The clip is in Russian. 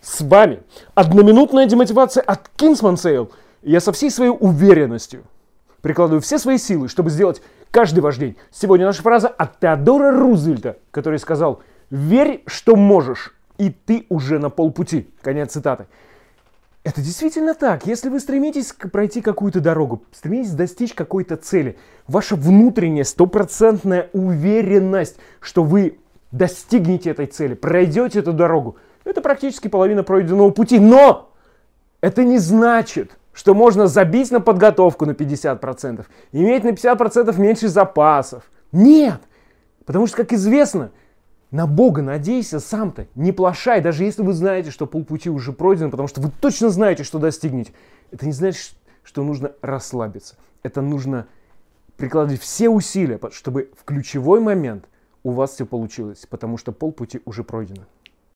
С вами одноминутная демотивация от Kingsman Sale. Я со всей своей уверенностью прикладываю все свои силы, чтобы сделать каждый ваш день. Сегодня наша фраза от Теодора Рузвельта, который сказал «Верь, что можешь, и ты уже на полпути». Конец цитаты. Это действительно так. Если вы стремитесь пройти какую-то дорогу, стремитесь достичь какой-то цели, ваша внутренняя стопроцентная уверенность, что вы достигнете этой цели, пройдете эту дорогу, это практически половина пройденного пути. Но это не значит, что можно забить на подготовку на 50%, иметь на 50% меньше запасов. Нет! Потому что, как известно, на Бога надейся сам-то, не плашай, даже если вы знаете, что полпути уже пройдено, потому что вы точно знаете, что достигнете. Это не значит, что нужно расслабиться. Это нужно прикладывать все усилия, чтобы в ключевой момент у вас все получилось, потому что полпути уже пройдено.